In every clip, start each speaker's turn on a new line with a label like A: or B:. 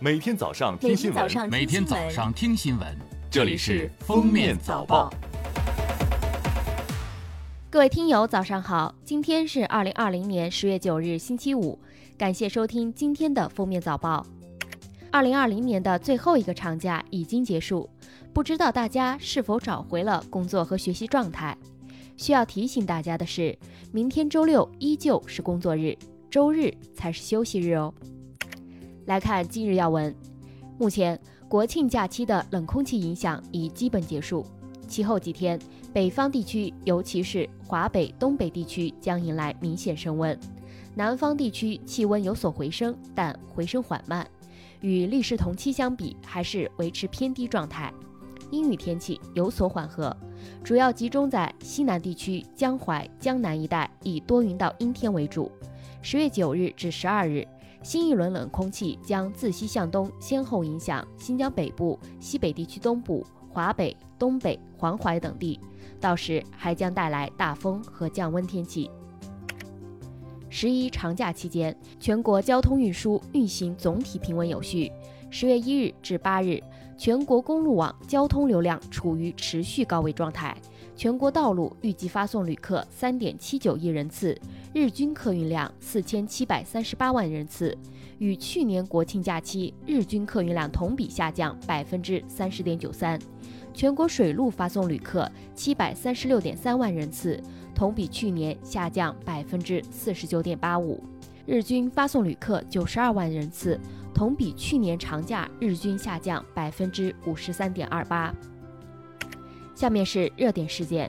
A: 每天早上听新闻，
B: 每天早上听新闻，
A: 这里是《封面早报》。
C: 各位听友，早上好！今天是二零二零年十月九日，星期五。感谢收听今天的《封面早报》。二零二零年的最后一个长假已经结束，不知道大家是否找回了工作和学习状态？需要提醒大家的是，明天周六依旧是工作日，周日才是休息日哦。来看今日要闻，目前国庆假期的冷空气影响已基本结束，其后几天。北方地区，尤其是华北、东北地区将迎来明显升温，南方地区气温有所回升，但回升缓慢，与历史同期相比还是维持偏低状态。阴雨天气有所缓和，主要集中在西南地区江淮、江南一带，以多云到阴天为主。十月九日至十二日，新一轮冷空气将自西向东先后影响新疆北部、西北地区东部、华北、东北、黄淮等地。到时还将带来大风和降温天气。十一长假期间，全国交通运输运行总体平稳有序。十月一日至八日，全国公路网交通流量处于持续高位状态，全国道路预计发送旅客三点七九亿人次，日均客运量四千七百三十八万人次，与去年国庆假期日均客运量同比下降百分之三十点九三。全国水路发送旅客七百三十六点三万人次，同比去年下降百分之四十九点八五；日均发送旅客九十二万人次，同比去年长假日均下降百分之五十三点二八。下面是热点事件：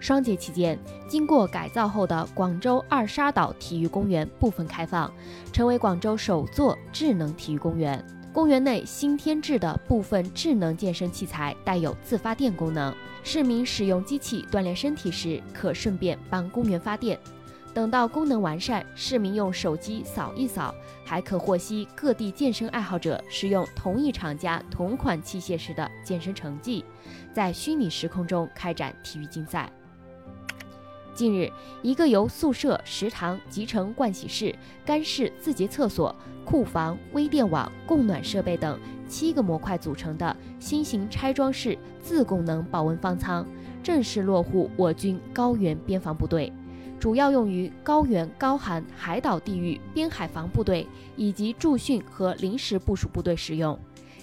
C: 双节期间，经过改造后的广州二沙岛体育公园部分开放，成为广州首座智能体育公园。公园内新添置的部分智能健身器材带有自发电功能，市民使用机器锻炼身体时，可顺便帮公园发电。等到功能完善，市民用手机扫一扫，还可获悉各地健身爱好者使用同一厂家同款器械时的健身成绩，在虚拟时空中开展体育竞赛。近日，一个由宿舍、食堂、集成盥洗室、干式自洁厕所、库房、微电网、供暖设备等七个模块组成的新型拆装式自供能保温方舱正式落户我军高原边防部队，主要用于高原高寒海岛地域边海防部队以及驻训和临时部署部队使用。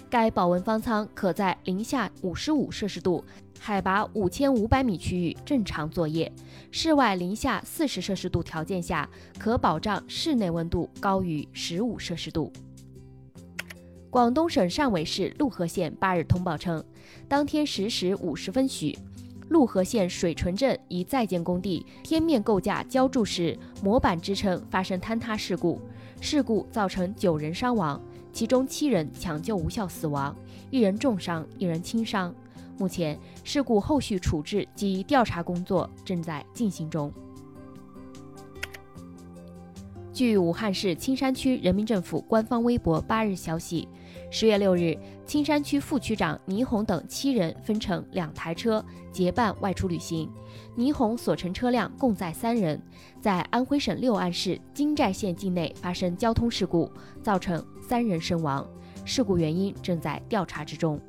C: 该保温方舱可在零下五十五摄氏度。海拔五千五百米区域正常作业，室外零下四十摄氏度条件下，可保障室内温度高于十五摄氏度。广东省汕尾市陆河县八日通报称，当天十时五十分许，陆河县水淳镇一在建工地天面构架浇筑时模板支撑发生坍塌事故，事故造成九人伤亡，其中七人抢救无效死亡，一人重伤，一人轻伤。目前，事故后续处置及调查工作正在进行中。据武汉市青山区人民政府官方微博八日消息，十月六日，青山区副区长倪红等七人分成两台车结伴外出旅行，倪红所乘车辆共载三人，在安徽省六安市金寨县境内发生交通事故，造成三人身亡，事故原因正在调查之中。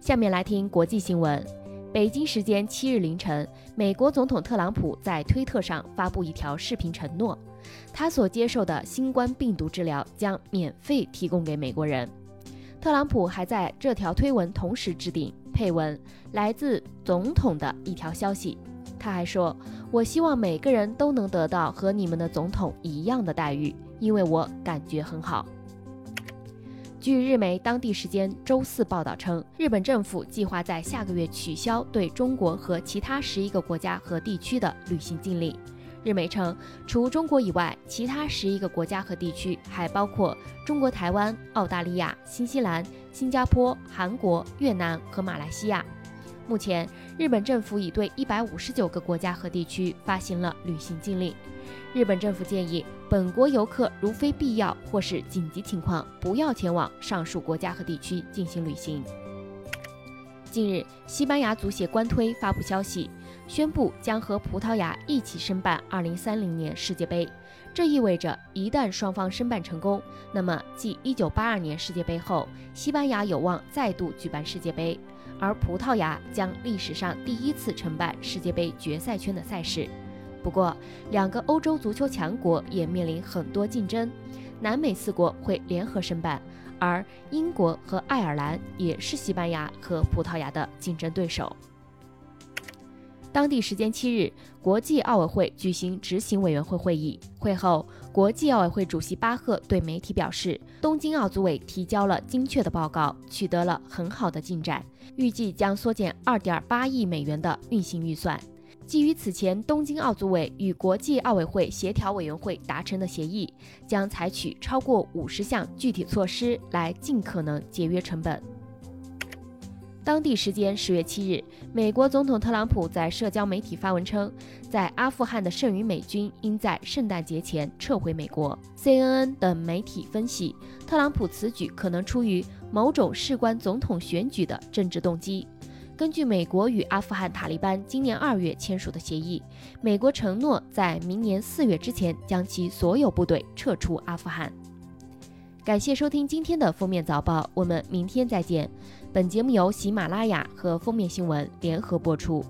C: 下面来听国际新闻。北京时间七日凌晨，美国总统特朗普在推特上发布一条视频，承诺他所接受的新冠病毒治疗将免费提供给美国人。特朗普还在这条推文同时置顶配文，来自总统的一条消息。他还说：“我希望每个人都能得到和你们的总统一样的待遇，因为我感觉很好。”据日媒当地时间周四报道称，日本政府计划在下个月取消对中国和其他十一个国家和地区的旅行禁令。日媒称，除中国以外，其他十一个国家和地区还包括中国台湾、澳大利亚、新西兰、新加坡、韩国、越南和马来西亚。目前，日本政府已对一百五十九个国家和地区发行了旅行禁令。日本政府建议本国游客如非必要或是紧急情况，不要前往上述国家和地区进行旅行。近日，西班牙足协官推发布消息，宣布将和葡萄牙一起申办2030年世界杯。这意味着，一旦双方申办成功，那么继1982年世界杯后，西班牙有望再度举办世界杯，而葡萄牙将历史上第一次承办世界杯决赛圈的赛事。不过，两个欧洲足球强国也面临很多竞争，南美四国会联合申办，而英国和爱尔兰也是西班牙和葡萄牙的竞争对手。当地时间七日，国际奥委会举行执行委员会会议。会后，国际奥委会主席巴赫对媒体表示，东京奥组委提交了精确的报告，取得了很好的进展，预计将缩减二点八亿美元的运行预算。基于此前东京奥组委与国际奥委会协调委员会达成的协议，将采取超过五十项具体措施来尽可能节约成本。当地时间十月七日，美国总统特朗普在社交媒体发文称，在阿富汗的剩余美军应在圣诞节前撤回美国。CNN 等媒体分析，特朗普此举可能出于某种事关总统选举的政治动机。根据美国与阿富汗塔利班今年二月签署的协议，美国承诺在明年四月之前将其所有部队撤出阿富汗。感谢收听今天的封面早报，我们明天再见。本节目由喜马拉雅和封面新闻联合播出。